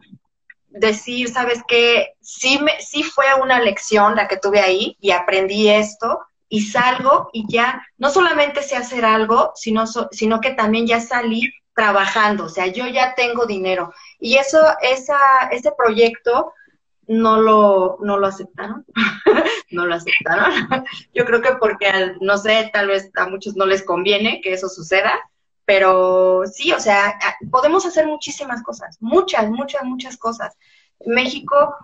decir, sabes qué, sí, me, sí fue una lección la que tuve ahí y aprendí esto, y salgo y ya no solamente sé hacer algo, sino, sino que también ya salí trabajando, o sea, yo ya tengo dinero. Y eso, esa, ese proyecto no lo, no lo aceptaron, no lo aceptaron. yo creo que porque, no sé, tal vez a muchos no les conviene que eso suceda, pero sí, o sea, podemos hacer muchísimas cosas, muchas, muchas, muchas cosas. México,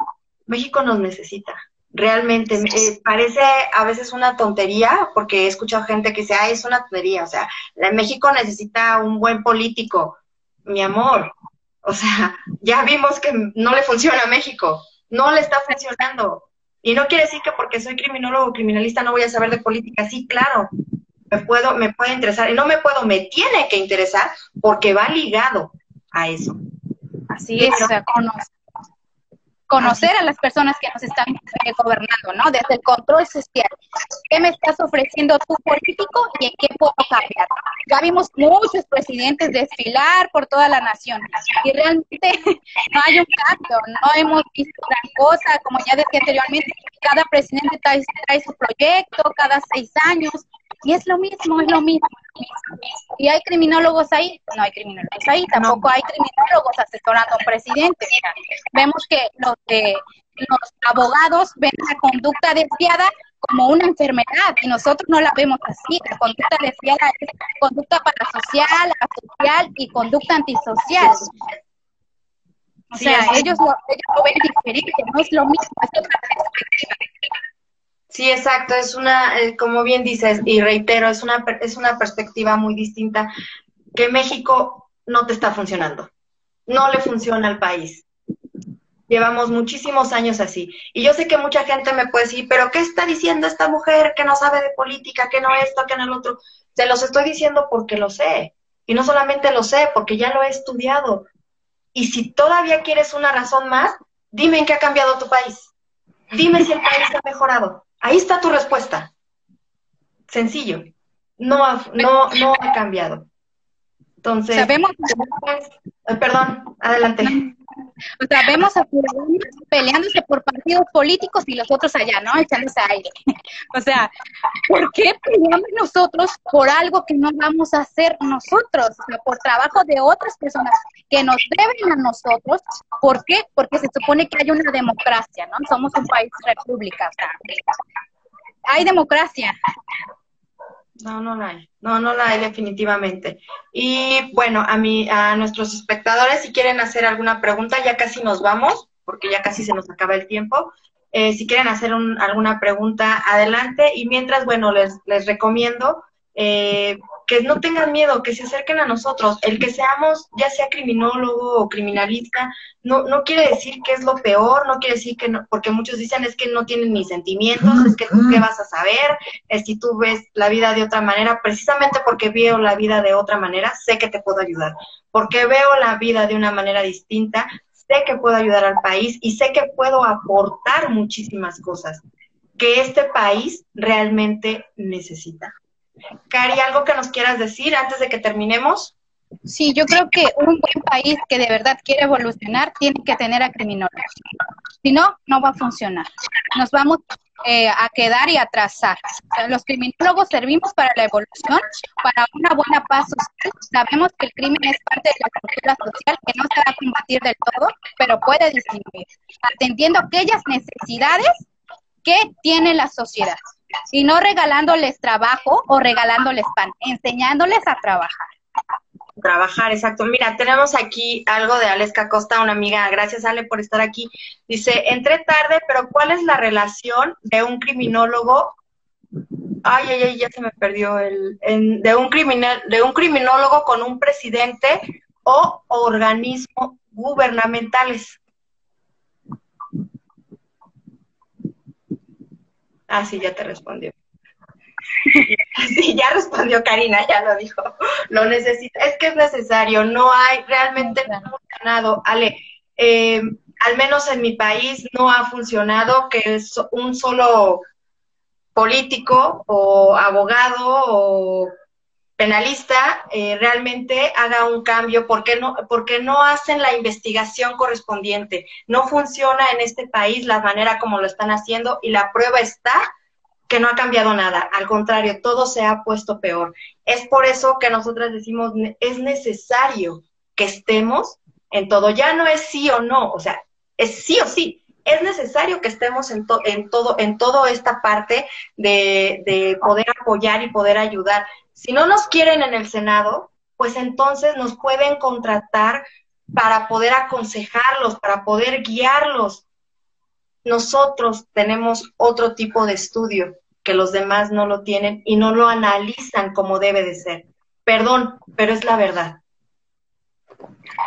México nos necesita, Realmente, eh, parece a veces una tontería, porque he escuchado gente que dice, ah, es una tontería, o sea, México necesita un buen político. Mi amor, o sea, ya vimos que no le funciona a México, no le está funcionando. Y no quiere decir que porque soy criminólogo o criminalista no voy a saber de política. Sí, claro, me puedo, me puede interesar. Y no me puedo, me tiene que interesar porque va ligado a eso. Así es, o sea, conocer a las personas que nos están eh, gobernando, ¿no? Desde el control social. ¿Qué me estás ofreciendo tú político y en qué puedo cambiar? Ya vimos muchos presidentes desfilar por toda la nación y realmente no hay un cambio, no hemos visto gran cosa, como ya decía anteriormente, cada presidente trae, trae su proyecto cada seis años y es lo mismo, es lo mismo. ¿Y hay criminólogos ahí? No hay criminólogos ahí, tampoco hay criminólogos asesorando a un presidente. Vemos que los, de, los abogados ven la conducta desviada como una enfermedad y nosotros no la vemos así. La conducta desviada es conducta parasocial, asocial y conducta antisocial. O sea, ellos, lo, ellos lo ven diferente, no es lo mismo, es otra perspectiva. Sí, exacto, es una, eh, como bien dices, y reitero, es una, es una perspectiva muy distinta que México no te está funcionando, no le funciona al país. Llevamos muchísimos años así. Y yo sé que mucha gente me puede decir, pero ¿qué está diciendo esta mujer que no sabe de política, que no esto, que no el otro? Se los estoy diciendo porque lo sé. Y no solamente lo sé, porque ya lo he estudiado. Y si todavía quieres una razón más, dime en qué ha cambiado tu país. Dime si el país ha mejorado. Ahí está tu respuesta. Sencillo. No ha, no, no ha cambiado. Entonces, sabemos. Perdón, adelante. O sea, vemos a ciudadanos peleándose por partidos políticos y los otros allá, ¿no? Echándose aire. O sea, ¿por qué peleamos nosotros por algo que no vamos a hacer nosotros? O sea, por trabajo de otras personas que nos deben a nosotros. ¿Por qué? Porque se supone que hay una democracia, ¿no? Somos un país república. O sea, hay democracia. No, no la hay. No, no la hay definitivamente. Y bueno, a mí, a nuestros espectadores, si quieren hacer alguna pregunta, ya casi nos vamos, porque ya casi se nos acaba el tiempo. Eh, si quieren hacer alguna pregunta, adelante. Y mientras, bueno, les, les recomiendo eh, que no tengan miedo, que se acerquen a nosotros. El que seamos, ya sea criminólogo o criminalista, no, no quiere decir que es lo peor, no quiere decir que no, porque muchos dicen es que no tienen ni sentimientos, es que tú qué vas a saber, es si tú ves la vida de otra manera, precisamente porque veo la vida de otra manera, sé que te puedo ayudar. Porque veo la vida de una manera distinta, sé que puedo ayudar al país y sé que puedo aportar muchísimas cosas que este país realmente necesita. Cari, ¿algo que nos quieras decir antes de que terminemos? Sí, yo creo que un buen país que de verdad quiere evolucionar tiene que tener a criminólogos. Si no, no va a funcionar. Nos vamos eh, a quedar y atrasar. los criminólogos servimos para la evolución, para una buena paz social. Sabemos que el crimen es parte de la cultura social que no se va a combatir del todo, pero puede disminuir, atendiendo aquellas necesidades que tiene la sociedad y no regalándoles trabajo o regalándoles pan, enseñándoles a trabajar trabajar, exacto. Mira, tenemos aquí algo de Aleska Costa, una amiga. Gracias, Ale, por estar aquí. Dice, entré tarde, pero ¿cuál es la relación de un criminólogo? Ay, ay, ay, ya se me perdió el. de, un criminal, de un criminólogo con un presidente o organismos gubernamentales. Ah, sí, ya te respondió. Sí, ya respondió Karina, ya lo dijo. Lo necesita. Es que es necesario, no hay, realmente no ha funcionado. Ale, eh, al menos en mi país no ha funcionado que es un solo político o abogado o penalista eh, realmente haga un cambio porque no porque no hacen la investigación correspondiente no funciona en este país la manera como lo están haciendo y la prueba está que no ha cambiado nada, al contrario, todo se ha puesto peor. Es por eso que nosotras decimos, es necesario que estemos en todo, ya no es sí o no, o sea, es sí o sí, es necesario que estemos en, en todo, en toda esta parte de, de poder apoyar y poder ayudar. Si no nos quieren en el Senado, pues entonces nos pueden contratar para poder aconsejarlos, para poder guiarlos, nosotros tenemos otro tipo de estudio que los demás no lo tienen y no lo analizan como debe de ser. Perdón, pero es la verdad.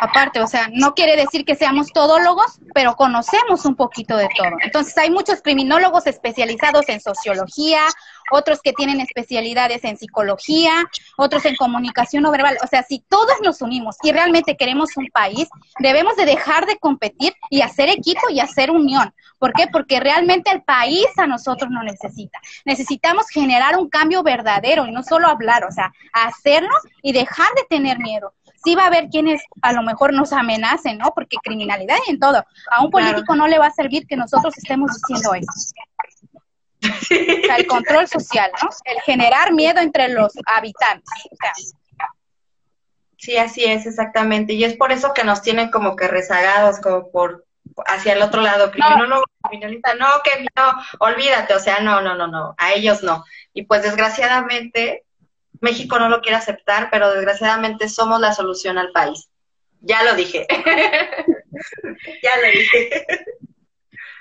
Aparte, o sea, no quiere decir que seamos todólogos, pero conocemos un poquito de todo. Entonces, hay muchos criminólogos especializados en sociología, otros que tienen especialidades en psicología, otros en comunicación no verbal. O sea, si todos nos unimos y realmente queremos un país, debemos de dejar de competir y hacer equipo y hacer unión. ¿Por qué? Porque realmente el país a nosotros no necesita. Necesitamos generar un cambio verdadero y no solo hablar, o sea, hacerlo y dejar de tener miedo sí va a haber quienes a lo mejor nos amenacen, ¿no? Porque criminalidad y en todo. A un político no le va a servir que nosotros estemos diciendo eso. O sea, el control social, ¿no? El generar miedo entre los habitantes. Sí, así es, exactamente. Y es por eso que nos tienen como que rezagados, como por hacia el otro lado, criminólogo, no. criminalista, no, que no, olvídate, o sea, no, no, no, no, a ellos no. Y pues desgraciadamente México no lo quiere aceptar, pero desgraciadamente somos la solución al país. Ya lo dije. ya lo dije.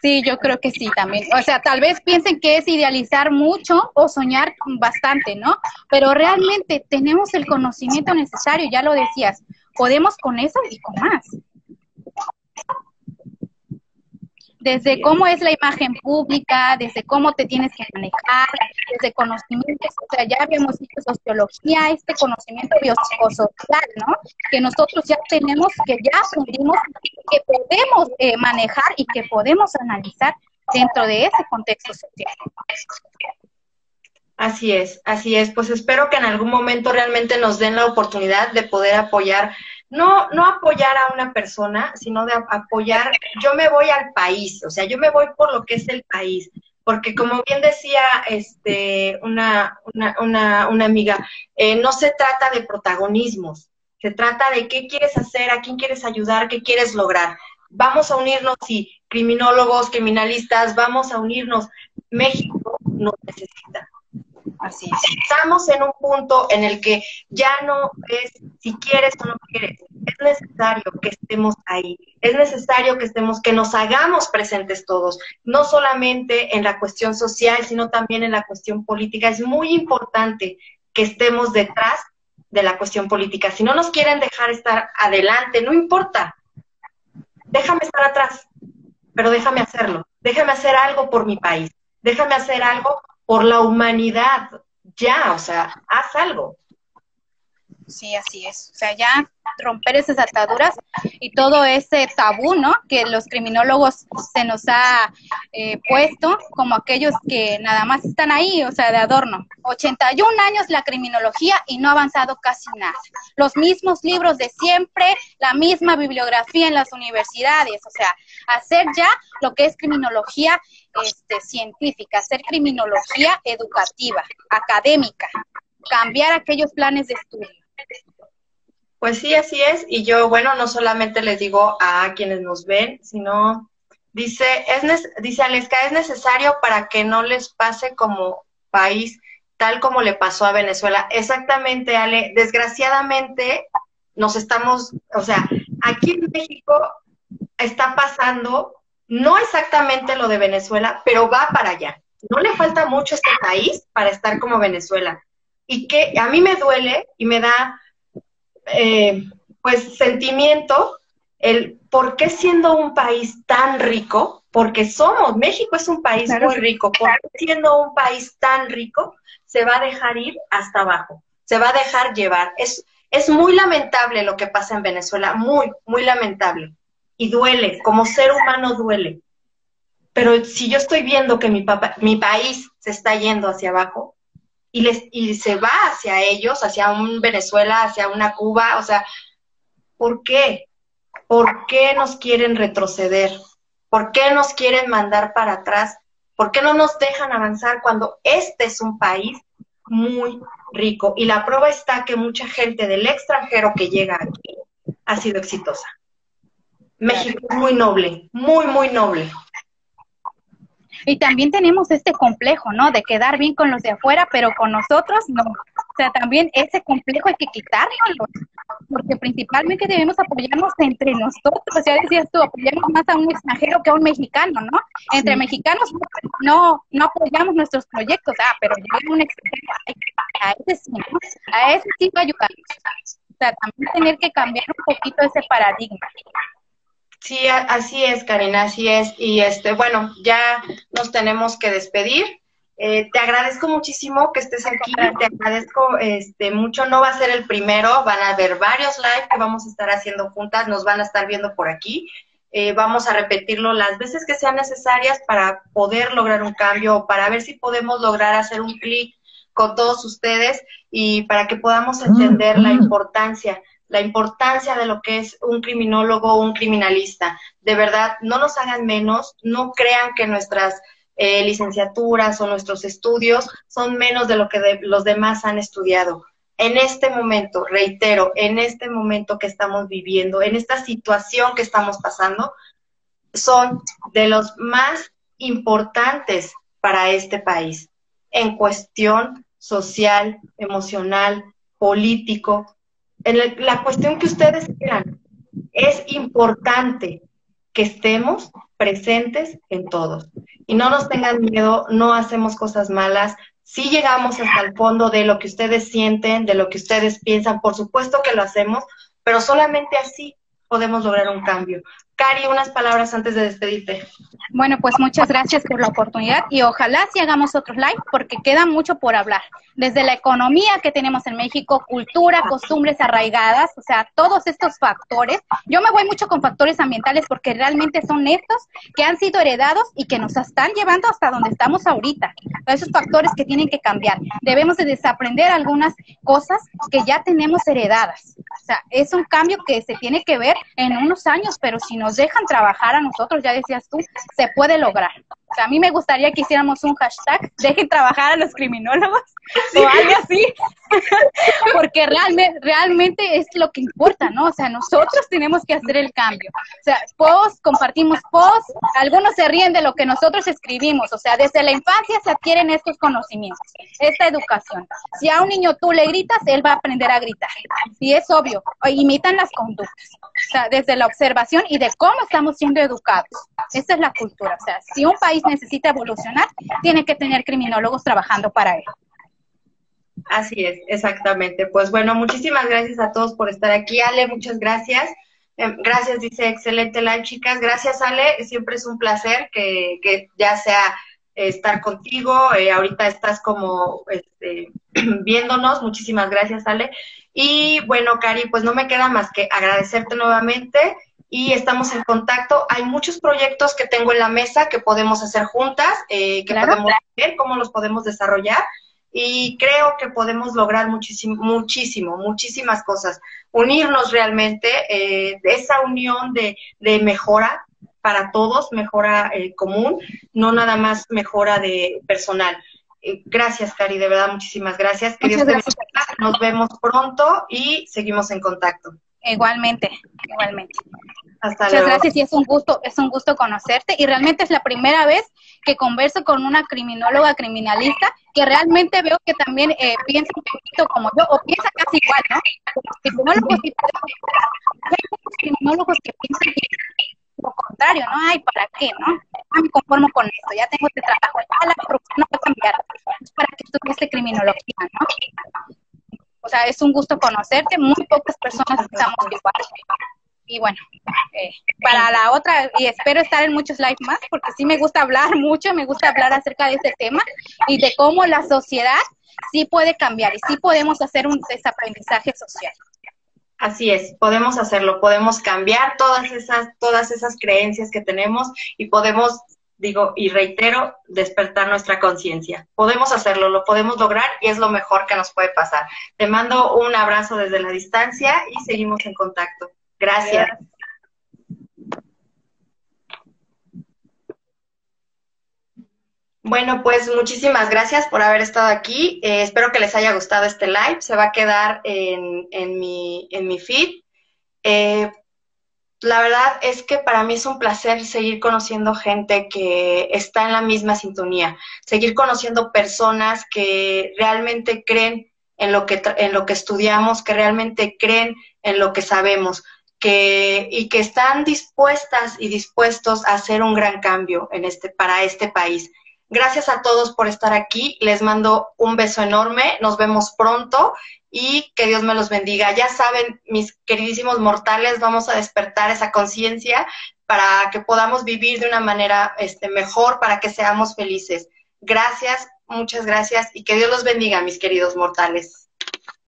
Sí, yo creo que sí también. O sea, tal vez piensen que es idealizar mucho o soñar bastante, ¿no? Pero realmente tenemos el conocimiento necesario, ya lo decías. Podemos con eso y con más desde cómo es la imagen pública, desde cómo te tienes que manejar, desde conocimientos, o sea, ya habíamos dicho sociología, este conocimiento biopsicosocial, ¿no? Que nosotros ya tenemos, que ya asumimos, que podemos eh, manejar y que podemos analizar dentro de ese contexto social. Así es, así es. Pues espero que en algún momento realmente nos den la oportunidad de poder apoyar no, no apoyar a una persona, sino de apoyar, yo me voy al país, o sea, yo me voy por lo que es el país, porque como bien decía este, una, una, una, una amiga, eh, no se trata de protagonismos, se trata de qué quieres hacer, a quién quieres ayudar, qué quieres lograr. Vamos a unirnos, sí, criminólogos, criminalistas, vamos a unirnos. México nos necesita. Así es. Estamos en un punto en el que ya no es si quieres o no quieres. Es necesario que estemos ahí. Es necesario que estemos, que nos hagamos presentes todos, no solamente en la cuestión social, sino también en la cuestión política. Es muy importante que estemos detrás de la cuestión política. Si no nos quieren dejar estar adelante, no importa. Déjame estar atrás, pero déjame hacerlo. Déjame hacer algo por mi país. Déjame hacer algo por la humanidad. Ya, o sea, haz algo. Sí, así es. O sea, ya romper esas ataduras y todo ese tabú, ¿no? Que los criminólogos se nos ha eh, puesto como aquellos que nada más están ahí, o sea, de adorno. 81 años la criminología y no ha avanzado casi nada. Los mismos libros de siempre, la misma bibliografía en las universidades, o sea, hacer ya lo que es criminología este, científica, hacer criminología educativa, académica, cambiar aquellos planes de estudio. Pues sí, así es. Y yo, bueno, no solamente les digo a quienes nos ven, sino dice, es dice Aleska, es necesario para que no les pase como país, tal como le pasó a Venezuela. Exactamente, Ale. Desgraciadamente, nos estamos, o sea, aquí en México está pasando, no exactamente lo de Venezuela, pero va para allá. No le falta mucho a este país para estar como Venezuela. Y que a mí me duele y me da eh, pues sentimiento el por qué siendo un país tan rico, porque somos, México es un país muy rico, por qué siendo un país tan rico se va a dejar ir hasta abajo, se va a dejar llevar. Es, es muy lamentable lo que pasa en Venezuela, muy, muy lamentable. Y duele, como ser humano duele. Pero si yo estoy viendo que mi, mi país se está yendo hacia abajo, y, les, y se va hacia ellos, hacia un Venezuela, hacia una Cuba, o sea, ¿por qué? ¿Por qué nos quieren retroceder? ¿Por qué nos quieren mandar para atrás? ¿Por qué no nos dejan avanzar cuando este es un país muy rico? Y la prueba está que mucha gente del extranjero que llega aquí ha sido exitosa. México es muy noble, muy, muy noble. Y también tenemos este complejo, ¿no? De quedar bien con los de afuera, pero con nosotros no. O sea, también ese complejo hay que quitarlo, porque principalmente debemos apoyarnos entre nosotros. Ya decías tú, apoyamos más a un extranjero que a un mexicano, ¿no? Entre mexicanos no, no apoyamos nuestros proyectos, ah, pero un extranjero, a ese sí, ¿no? A ese sí va a ayudarnos. O sea, también tener que cambiar un poquito ese paradigma. Sí, así es, Karina, así es. Y este, bueno, ya nos tenemos que despedir. Eh, te agradezco muchísimo que estés aquí, te agradezco este, mucho. No va a ser el primero, van a haber varios live que vamos a estar haciendo juntas, nos van a estar viendo por aquí. Eh, vamos a repetirlo las veces que sean necesarias para poder lograr un cambio, para ver si podemos lograr hacer un clic con todos ustedes y para que podamos entender la importancia la importancia de lo que es un criminólogo o un criminalista. De verdad, no nos hagan menos, no crean que nuestras eh, licenciaturas o nuestros estudios son menos de lo que los demás han estudiado. En este momento, reitero, en este momento que estamos viviendo, en esta situación que estamos pasando, son de los más importantes para este país en cuestión social, emocional, político, en la cuestión que ustedes quieran, es importante que estemos presentes en todos. Y no nos tengan miedo, no hacemos cosas malas, si llegamos hasta el fondo de lo que ustedes sienten, de lo que ustedes piensan, por supuesto que lo hacemos, pero solamente así podemos lograr un cambio. Cari, unas palabras antes de despedirte. Bueno, pues muchas gracias por la oportunidad y ojalá si hagamos otros live porque queda mucho por hablar. Desde la economía que tenemos en México, cultura, costumbres arraigadas, o sea, todos estos factores. Yo me voy mucho con factores ambientales porque realmente son estos que han sido heredados y que nos están llevando hasta donde estamos ahorita. Esos factores que tienen que cambiar. Debemos de desaprender algunas cosas que ya tenemos heredadas. O sea, es un cambio que se tiene que ver en unos años, pero si nos dejan trabajar a nosotros, ya decías tú, se puede lograr. O sea, a mí me gustaría que hiciéramos un hashtag, dejen trabajar a los criminólogos o algo así, porque realmente, realmente es lo que importa, ¿no? O sea, nosotros tenemos que hacer el cambio. O sea, post, compartimos post, algunos se ríen de lo que nosotros escribimos, o sea, desde la infancia se adquieren estos conocimientos, esta educación. Si a un niño tú le gritas, él va a aprender a gritar. Y es obvio, imitan las conductas. O sea, desde la observación y de cómo estamos siendo educados. Esa es la cultura. O sea, si un país necesita evolucionar, tiene que tener criminólogos trabajando para él. Así es, exactamente. Pues bueno, muchísimas gracias a todos por estar aquí. Ale, muchas gracias. Eh, gracias, dice excelente la chicas. Gracias, Ale. Siempre es un placer que, que ya sea estar contigo. Eh, ahorita estás como este, viéndonos. Muchísimas gracias, Ale. Y bueno, Cari, pues no me queda más que agradecerte nuevamente y estamos en contacto. Hay muchos proyectos que tengo en la mesa que podemos hacer juntas, eh, que podemos ver cómo los podemos desarrollar y creo que podemos lograr muchísimo, muchísimo, muchísimas cosas. Unirnos realmente, eh, esa unión de, de, mejora para todos, mejora eh, común, no nada más mejora de personal. Eh, gracias, Cari, de verdad, muchísimas gracias. Que Dios te Nos vemos pronto y seguimos en contacto. Igualmente, igualmente. Muchas gracias y es un gusto, es un gusto conocerte y realmente es la primera vez que converso con una criminóloga criminalista que realmente veo que también eh, piensa un poquito como yo o piensa casi igual, ¿no? Criminólogos, hay criminólogos que piensan lo contrario, ¿no? Ay, ¿para qué, no? me conformo con esto, ya tengo este trabajo, ya la corrupción no va a cambiar, para que estudies criminología, ¿no? O sea, es un gusto conocerte, muy pocas personas estamos igual y bueno, eh, para la otra, y espero estar en muchos lives más, porque sí me gusta hablar mucho, me gusta hablar acerca de este tema y de cómo la sociedad sí puede cambiar y sí podemos hacer un desaprendizaje social. Así es, podemos hacerlo, podemos cambiar todas esas, todas esas creencias que tenemos y podemos, digo y reitero, despertar nuestra conciencia. Podemos hacerlo, lo podemos lograr y es lo mejor que nos puede pasar. Te mando un abrazo desde la distancia y seguimos en contacto. Gracias. Bueno, pues muchísimas gracias por haber estado aquí. Eh, espero que les haya gustado este live. Se va a quedar en, en, mi, en mi feed. Eh, la verdad es que para mí es un placer seguir conociendo gente que está en la misma sintonía, seguir conociendo personas que realmente creen en lo que, en lo que estudiamos, que realmente creen en lo que sabemos que, y que están dispuestas y dispuestos a hacer un gran cambio en este, para este país. Gracias a todos por estar aquí. Les mando un beso enorme. Nos vemos pronto y que Dios me los bendiga. Ya saben, mis queridísimos mortales, vamos a despertar esa conciencia para que podamos vivir de una manera este, mejor, para que seamos felices. Gracias, muchas gracias y que Dios los bendiga, mis queridos mortales.